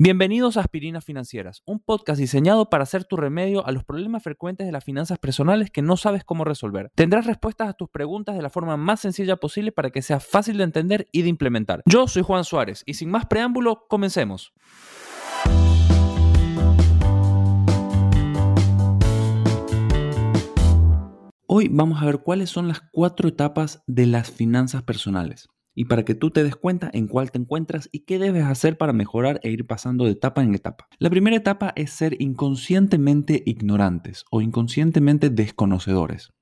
Bienvenidos a Aspirinas Financieras, un podcast diseñado para hacer tu remedio a los problemas frecuentes de las finanzas personales que no sabes cómo resolver. Tendrás respuestas a tus preguntas de la forma más sencilla posible para que sea fácil de entender y de implementar. Yo soy Juan Suárez y sin más preámbulo, comencemos. Hoy vamos a ver cuáles son las cuatro etapas de las finanzas personales y para que tú te des cuenta en cuál te encuentras y qué debes hacer para mejorar e ir pasando de etapa en etapa. La primera etapa es ser inconscientemente ignorantes o inconscientemente desconocedores.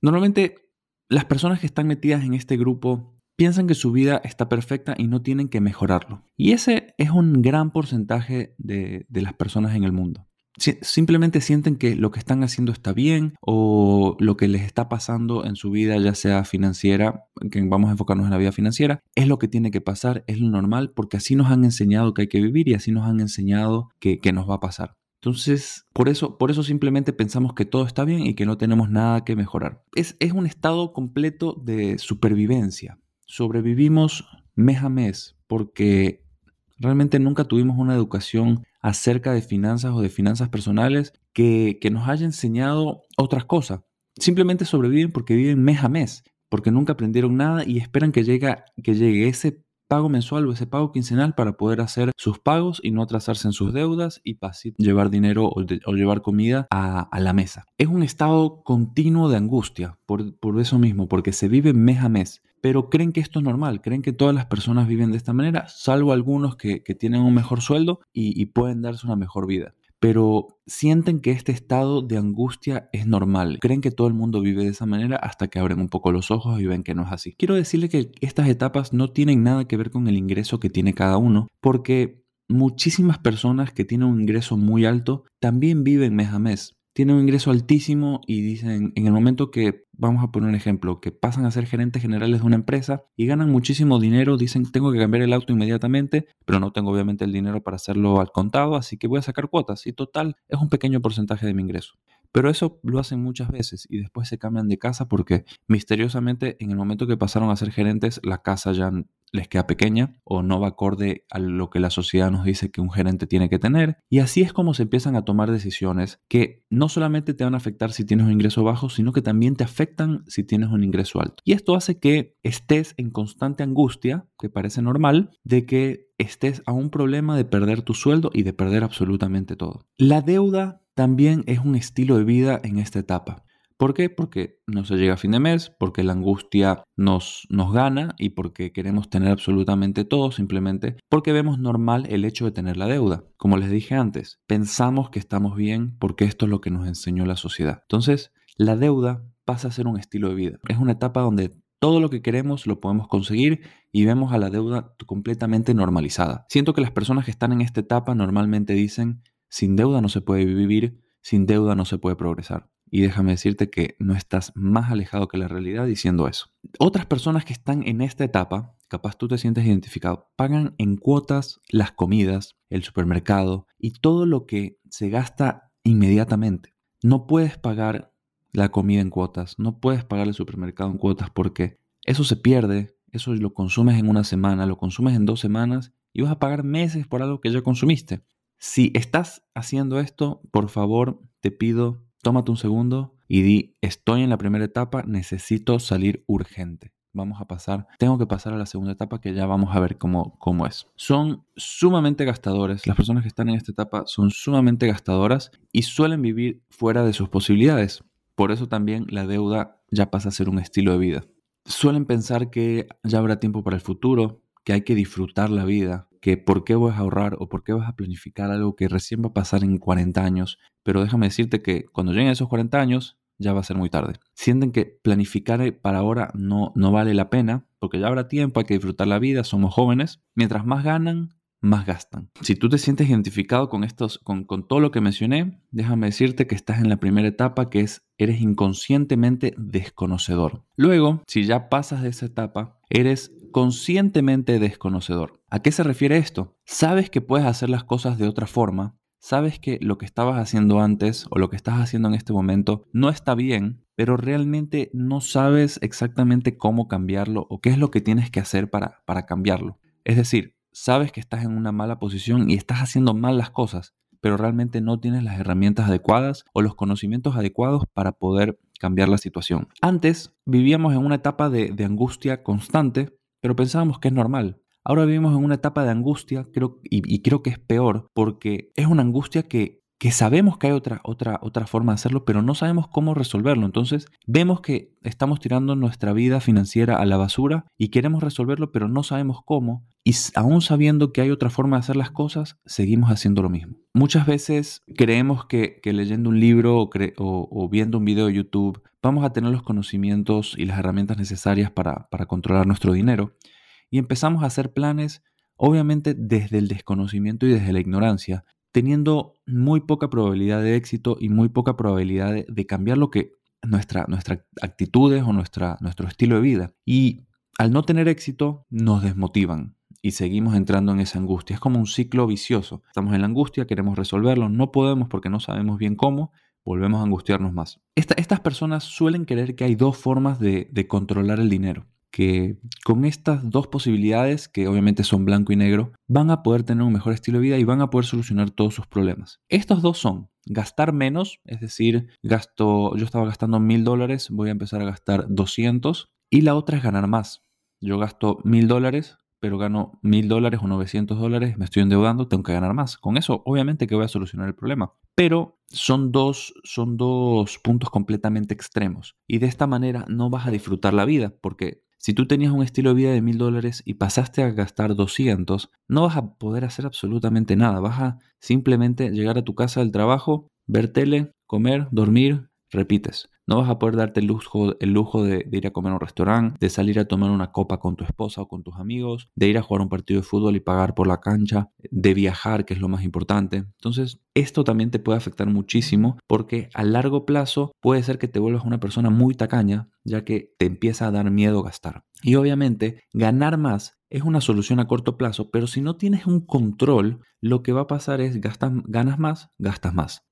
Normalmente las personas que están metidas en este grupo piensan que su vida está perfecta y no tienen que mejorarlo. Y ese es un gran porcentaje de, de las personas en el mundo simplemente sienten que lo que están haciendo está bien o lo que les está pasando en su vida, ya sea financiera, que vamos a enfocarnos en la vida financiera, es lo que tiene que pasar, es lo normal, porque así nos han enseñado que hay que vivir y así nos han enseñado que, nos va a pasar. Entonces, por eso, por eso simplemente pensamos que todo está bien y que no tenemos nada que mejorar. Es, es un estado completo de supervivencia. Sobrevivimos mes a mes porque realmente nunca tuvimos una educación acerca de finanzas o de finanzas personales que, nos haya enseñado otras cosas. Simplemente sobreviven porque viven mes a mes, porque nunca aprendieron nada y esperan que, llegue, que llegue ese pago mensual o ese pago quincenal para poder hacer sus pagos y no atrasarse en sus deudas y llevar dinero o, llevar comida a, la mesa. Es un estado continuo de angustia por, por eso mismo, porque se vive mes a mes pero creen que esto es normal, creen que todas las personas viven de esta manera, salvo algunos que, tienen un mejor sueldo y, pueden darse una mejor vida pero sienten que este estado de angustia es normal. Creen que todo el mundo vive de esa manera hasta que abren un poco los ojos y ven que no es así. Quiero decirle que estas etapas no tienen nada que ver con el ingreso que tiene cada uno, porque muchísimas personas que tienen un ingreso muy alto también viven mes a mes tienen un ingreso altísimo y dicen, en el momento que, vamos a poner un ejemplo, que pasan a ser gerentes generales de una empresa y ganan muchísimo dinero, dicen, tengo que cambiar el auto inmediatamente, pero no tengo obviamente el dinero para hacerlo al contado, así que voy a sacar cuotas y total es un pequeño porcentaje de mi ingreso. Pero eso lo hacen muchas veces y después se cambian de casa porque misteriosamente en el momento que pasaron a ser gerentes la casa ya les queda pequeña o no va acorde a lo que la sociedad nos dice que un gerente tiene que tener. Y así es como se empiezan a tomar decisiones que no solamente te van a afectar si tienes un ingreso bajo, sino que también te afectan si tienes un ingreso alto. Y esto hace que estés en constante angustia, que parece normal, de que estés a un problema de perder tu sueldo y de perder absolutamente todo. La deuda también es un estilo de vida en esta etapa. ¿Por qué? Porque no se llega a fin de mes, porque la angustia nos, nos gana y porque queremos tener absolutamente todo, simplemente porque vemos normal el hecho de tener la deuda. Como les dije antes, pensamos que estamos bien porque esto es lo que nos enseñó la sociedad. Entonces, la deuda pasa a ser un estilo de vida. Es una etapa donde todo lo que queremos lo podemos conseguir y vemos a la deuda completamente normalizada. Siento que las personas que están en esta etapa normalmente dicen, sin deuda no se puede vivir, sin deuda no se puede progresar. Y déjame decirte que no estás más alejado que la realidad diciendo eso. Otras personas que están en esta etapa, capaz tú te sientes identificado, pagan en cuotas las comidas, el supermercado y todo lo que se gasta inmediatamente. No puedes pagar la comida en cuotas, no puedes pagar el supermercado en cuotas porque eso se pierde, eso lo consumes en una semana, lo consumes en dos semanas y vas a pagar meses por algo que ya consumiste. Si estás haciendo esto, por favor, te pido, tómate un segundo y di, estoy en la primera etapa, necesito salir urgente. Vamos a pasar, tengo que pasar a la segunda etapa que ya vamos a ver cómo, cómo es. Son sumamente gastadores, las personas que están en esta etapa son sumamente gastadoras y suelen vivir fuera de sus posibilidades. Por eso también la deuda ya pasa a ser un estilo de vida. Suelen pensar que ya habrá tiempo para el futuro, que hay que disfrutar la vida, que por qué vas a ahorrar o por qué vas a planificar algo que recién va a pasar en 40 años. Pero déjame decirte que cuando lleguen esos 40 años ya va a ser muy tarde. Sienten que planificar para ahora no, no vale la pena porque ya habrá tiempo, hay que disfrutar la vida, somos jóvenes. Mientras más ganan, más gastan. Si tú te sientes identificado con estos, con, con, todo lo que mencioné, déjame decirte que estás en la primera etapa que es eres inconscientemente desconocedor. Luego, si ya pasas de esa etapa, eres conscientemente desconocedor. ¿A qué se refiere esto? Sabes que puedes hacer las cosas de otra forma, sabes que lo que estabas haciendo antes o lo que estás haciendo en este momento no está bien, pero realmente no sabes exactamente cómo cambiarlo o qué es lo que tienes que hacer para, para cambiarlo. Es decir, sabes que estás en una mala posición y estás haciendo mal las cosas, pero realmente no tienes las herramientas adecuadas o los conocimientos adecuados para poder cambiar la situación. Antes vivíamos en una etapa de, angustia constante, pero pensábamos que es normal. Ahora vivimos en una etapa de angustia creo, y creo que es peor porque es una angustia que que sabemos que hay otra, otra, otra forma de hacerlo, pero no sabemos cómo resolverlo. Entonces vemos que estamos tirando nuestra vida financiera a la basura y queremos resolverlo, pero no sabemos cómo. Y aún sabiendo que hay otra forma de hacer las cosas, seguimos haciendo lo mismo. Muchas veces creemos que, leyendo un libro o, o, viendo un video de YouTube vamos a tener los conocimientos y las herramientas necesarias para, para controlar nuestro dinero. Y empezamos a hacer planes obviamente desde el desconocimiento y desde la ignorancia, teniendo muy poca probabilidad de éxito y muy poca probabilidad de, cambiar lo que nuestra, nuestras actitudes o nuestra, nuestro estilo de vida. Y al no tener éxito nos desmotivan y seguimos entrando en esa angustia. Es como un ciclo vicioso. Estamos en la angustia, queremos resolverlo, no podemos porque no sabemos bien cómo, volvemos a angustiarnos más. estas personas suelen creer que hay dos formas de controlar el dinero que con estas dos posibilidades, que obviamente son blanco y negro, van a poder tener un mejor estilo de vida y van a poder solucionar todos sus problemas. Estos dos son gastar menos, es decir, gasto, yo estaba gastando mil dólares, voy a empezar a gastar 200, y la otra es ganar más. Yo gasto mil dólares, pero gano mil dólares o 900 dólares, me estoy endeudando, tengo que ganar más. Con eso, obviamente que voy a solucionar el problema. Pero son dos, son dos puntos completamente extremos. Y de esta manera no vas a disfrutar la vida, porque si tú tenías un estilo de vida de mil dólares y pasaste a gastar 200, no vas a poder hacer absolutamente nada. Vas a simplemente llegar a tu casa del trabajo, ver tele, comer, dormir, repites. No vas a poder darte el lujo, el lujo de, ir a comer a un restaurante, de salir a tomar una copa con tu esposa o con tus amigos, de ir a jugar un partido de fútbol y pagar por la cancha, de viajar, que es lo más importante. Entonces, esto también te puede afectar muchísimo porque a largo plazo puede ser que te vuelvas una persona muy tacaña, ya que te empieza a dar miedo gastar. Y obviamente, ganar más es una solución a corto plazo, pero si no tienes un control, lo que va a pasar es gastas, ganas más, gastas más.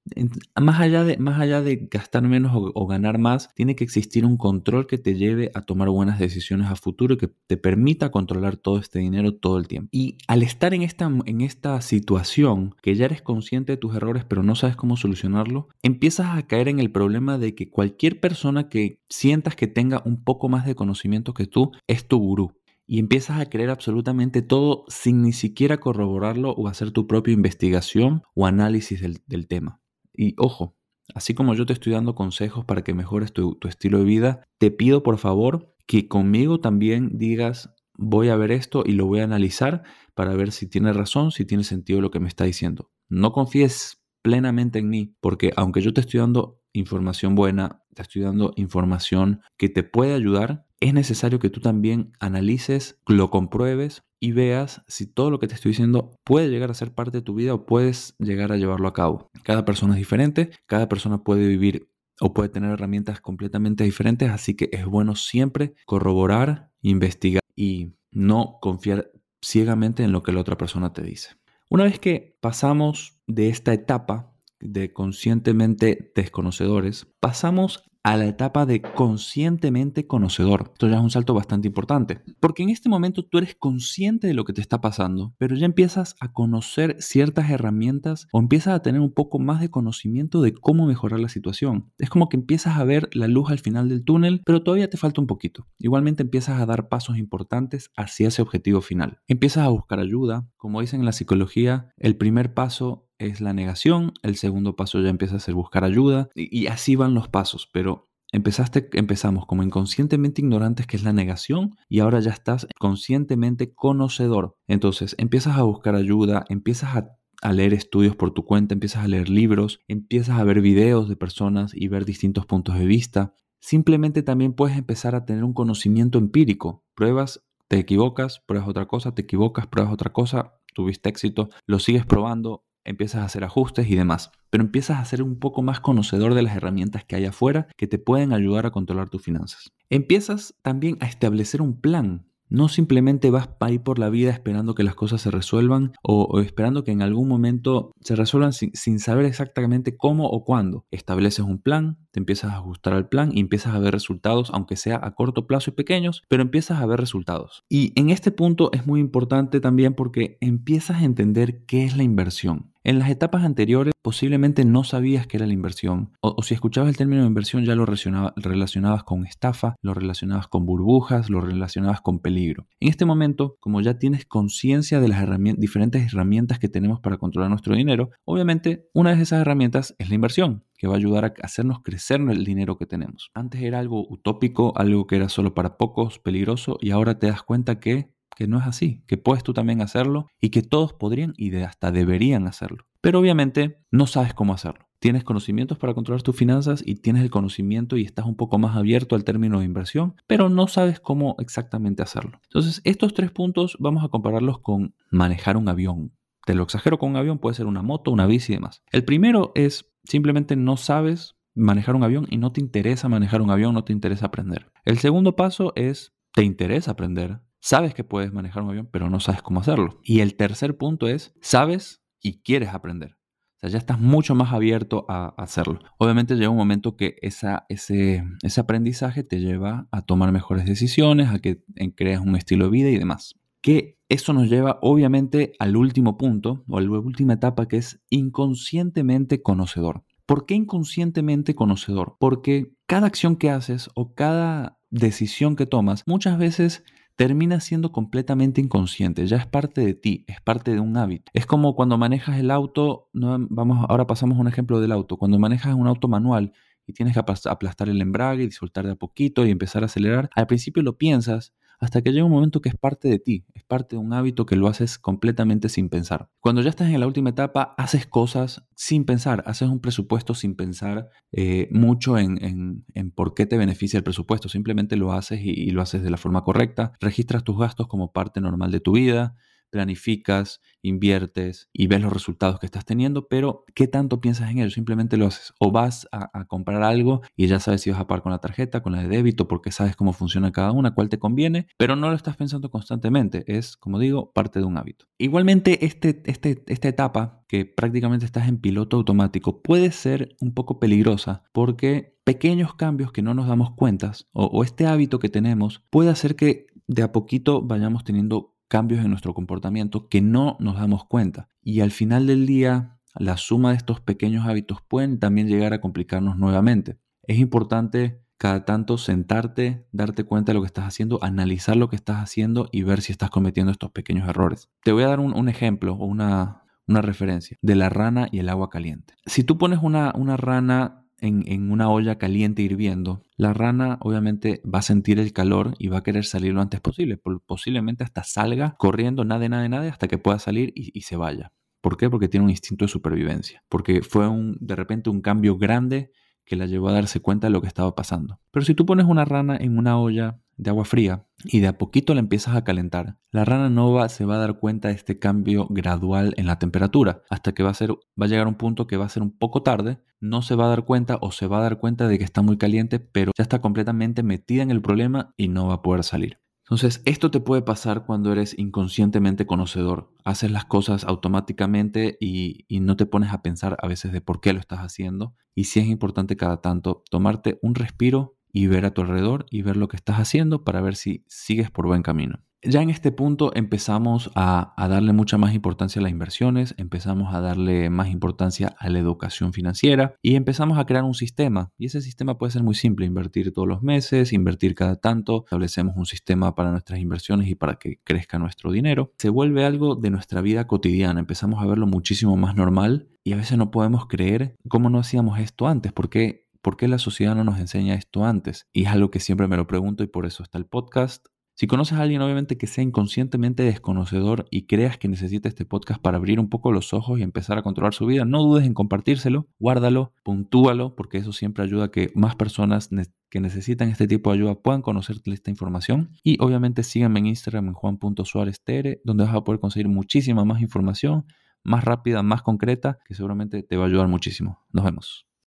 Más allá de, más allá de gastar menos o, ganar más, tiene que existir un control que te lleve a tomar buenas decisiones a futuro y que te permita controlar todo este dinero todo el tiempo. Y al estar en esta, en esta situación, que ya eres consciente de tus errores pero no sabes cómo solucionarlo, empiezas a caer en el problema de que cualquier persona que sientas que tenga un poco más de conocimiento que tú es tu gurú y empiezas a creer absolutamente todo sin ni siquiera corroborarlo o hacer tu propia investigación o análisis del, tema. Y ojo, así como yo te estoy dando consejos para que mejores tu, tu estilo de vida, te pido por favor que conmigo también digas, voy a ver esto y lo voy a analizar para ver si tiene razón, si tiene sentido lo que me está diciendo. No confíes plenamente en mí, porque aunque yo te estoy dando información buena, te estoy dando información que te puede ayudar, es necesario que tú también analices, lo compruebes y veas si todo lo que te estoy diciendo puede llegar a ser parte de tu vida o puedes llegar a llevarlo a cabo. Cada persona es diferente, cada persona puede vivir o puede tener herramientas completamente diferentes, así que es bueno siempre corroborar, investigar y no confiar ciegamente en lo que la otra persona te dice. Una vez que pasamos de esta etapa de conscientemente desconocedores, pasamos a la etapa de conscientemente conocedor. Esto ya es un salto bastante importante, porque en este momento tú eres consciente de lo que te está pasando, pero ya empiezas a conocer ciertas herramientas o empiezas a tener un poco más de conocimiento de cómo mejorar la situación. Es como que empiezas a ver la luz al final del túnel, pero todavía te falta un poquito. Igualmente empiezas a dar pasos importantes hacia ese objetivo final. Empiezas a buscar ayuda, como dicen en la psicología, el primer paso es la negación, el segundo paso ya empieza a ser buscar ayuda y, así van los pasos, pero empezaste, empezamos como inconscientemente ignorantes, que es la negación, y ahora ya estás conscientemente conocedor. Entonces empiezas a buscar ayuda, empiezas a, a leer estudios por tu cuenta, empiezas a leer libros, empiezas a ver videos de personas y ver distintos puntos de vista. Simplemente también puedes empezar a tener un conocimiento empírico. Pruebas, te equivocas, pruebas otra cosa, te equivocas, pruebas otra cosa, tuviste éxito, lo sigues probando, empiezas a hacer ajustes y demás, pero empiezas a ser un poco más conocedor de las herramientas que hay afuera que te pueden ayudar a controlar tus finanzas. Empiezas también a establecer un plan, No simplemente vas a ir por la vida esperando que las cosas se resuelvan o, esperando que en algún momento se resuelvan sin, sin, saber exactamente cómo o cuándo. Estableces un plan, te empiezas a ajustar al plan y empiezas a ver resultados, aunque sea a corto plazo y pequeños, pero empiezas a ver resultados. Y en este punto es muy importante también porque empiezas a entender qué es la inversión. En las etapas anteriores posiblemente no sabías qué era la inversión o, si escuchabas el término inversión ya lo relacionabas con estafa, lo relacionabas con burbujas, lo relacionabas con peligro. En este momento, como ya tienes conciencia de las diferentes herramientas que tenemos para controlar nuestro dinero, obviamente una de esas herramientas es la inversión que va a ayudar a hacernos crecer el dinero que tenemos. Antes era algo utópico, algo que era solo para pocos, peligroso, y ahora te das cuenta que que no es así, que puedes tú también hacerlo y que todos podrían y hasta deberían hacerlo. Pero obviamente no sabes cómo hacerlo. Tienes conocimientos para controlar tus finanzas y tienes el conocimiento y estás un poco más abierto al término de inversión, pero no sabes cómo exactamente hacerlo. Entonces, estos tres puntos vamos a compararlos con manejar un avión. Te lo exagero con un avión, puede ser una moto, una bici y demás. El primero es simplemente no sabes manejar un avión y no te interesa manejar un avión, no te interesa aprender. El segundo paso es te interesa aprender, Sabes que puedes manejar un avión, pero no sabes cómo hacerlo. Y el tercer punto es, sabes y quieres aprender. O sea, ya estás mucho más abierto a hacerlo. Obviamente llega un momento que ese, ese aprendizaje te lleva a tomar mejores decisiones, a que creas un estilo de vida y demás. Que eso nos lleva obviamente al último punto o a la última etapa que es inconscientemente conocedor. ¿Por qué inconscientemente conocedor? Porque cada acción que haces o cada decisión que tomas muchas veces termina siendo completamente inconsciente, ya es parte de ti, es parte de un hábito. Es como cuando manejas el auto, no, vamos, ahora pasamos un ejemplo del auto, cuando manejas un auto manual y tienes que aplastar el embrague y soltar de a poquito y empezar a acelerar, al principio lo piensas, hasta que llega un momento que es parte de ti, es parte de un hábito que lo haces completamente sin pensar. Cuando ya estás en la última etapa, haces cosas sin pensar, haces un presupuesto sin pensar eh, mucho en, por qué te beneficia el presupuesto, simplemente lo haces y lo haces de la forma correcta, registras tus gastos como parte normal de tu vida, planificas, inviertes y ves los resultados que estás teniendo, pero ¿qué tanto piensas en ello? Simplemente lo haces. O vas a, comprar algo y ya sabes si vas a pagar con la tarjeta, con la de débito, porque sabes cómo funciona cada una, cuál te conviene, pero no lo estás pensando constantemente. Es, como digo, parte de un hábito. Igualmente, este, este, esta etapa que prácticamente estás en piloto automático puede ser un poco peligrosa porque pequeños cambios que no nos damos cuenta o, o este hábito que tenemos puede hacer que de a poquito vayamos teniendo cambios en nuestro comportamiento que no nos damos cuenta. Y al final del día, la suma de estos pequeños hábitos pueden también llegar a complicarnos nuevamente. Es importante cada tanto sentarte, darte cuenta de lo que estás haciendo, analizar lo que estás haciendo y ver si estás cometiendo estos pequeños errores. Te voy a dar un, ejemplo o una, una, referencia de la rana y el agua caliente. Si tú pones una, una rana en, una olla caliente hirviendo, la rana obviamente va a sentir el calor y va a querer salir lo antes posible. Posiblemente hasta salga corriendo, nada, nada, nada, hasta que pueda salir y, y se vaya. ¿Por qué? Porque tiene un instinto de supervivencia. Porque fue un, de repente un cambio grande que la llevó a darse cuenta de lo que estaba pasando. Pero si tú pones una rana en una olla de agua fría y de a poquito la empiezas a calentar, la rana no va, se va a dar cuenta de este cambio gradual en la temperatura, hasta que va a, ser, va a llegar a un punto que va a ser un poco tarde, no se va a dar cuenta o se va a dar cuenta de que está muy caliente, pero ya está completamente metida en el problema y no va a poder salir. Entonces, esto te puede pasar cuando eres inconscientemente conocedor. Haces las cosas automáticamente y, no te pones a pensar a veces de por qué lo estás haciendo. Y sí es importante cada tanto tomarte un respiro y ver a tu alrededor y ver lo que estás haciendo para ver si sigues por buen camino. Ya en este punto empezamos a, darle mucha más importancia a las inversiones, empezamos a darle más importancia a la educación financiera y empezamos a crear un sistema. Y ese sistema puede ser muy simple, invertir todos los meses, invertir cada tanto, establecemos un sistema para nuestras inversiones y para que crezca nuestro dinero. Se vuelve algo de nuestra vida cotidiana, empezamos a verlo muchísimo más normal y a veces no podemos creer cómo no hacíamos esto antes, porque ¿por qué la sociedad no nos enseña esto antes? Y es algo que siempre me lo pregunto y por eso está el podcast. Si conoces a alguien, obviamente que sea inconscientemente desconocedor y creas que necesita este podcast para abrir un poco los ojos y empezar a controlar su vida, no dudes en compartírselo, guárdalo, puntúalo, porque eso siempre ayuda a que más personas que necesitan este tipo de ayuda puedan conocer esta información. Y obviamente síganme en Instagram en juan.suárez.tere, donde vas a poder conseguir muchísima más información, más rápida, más concreta, que seguramente te va a ayudar muchísimo. Nos vemos.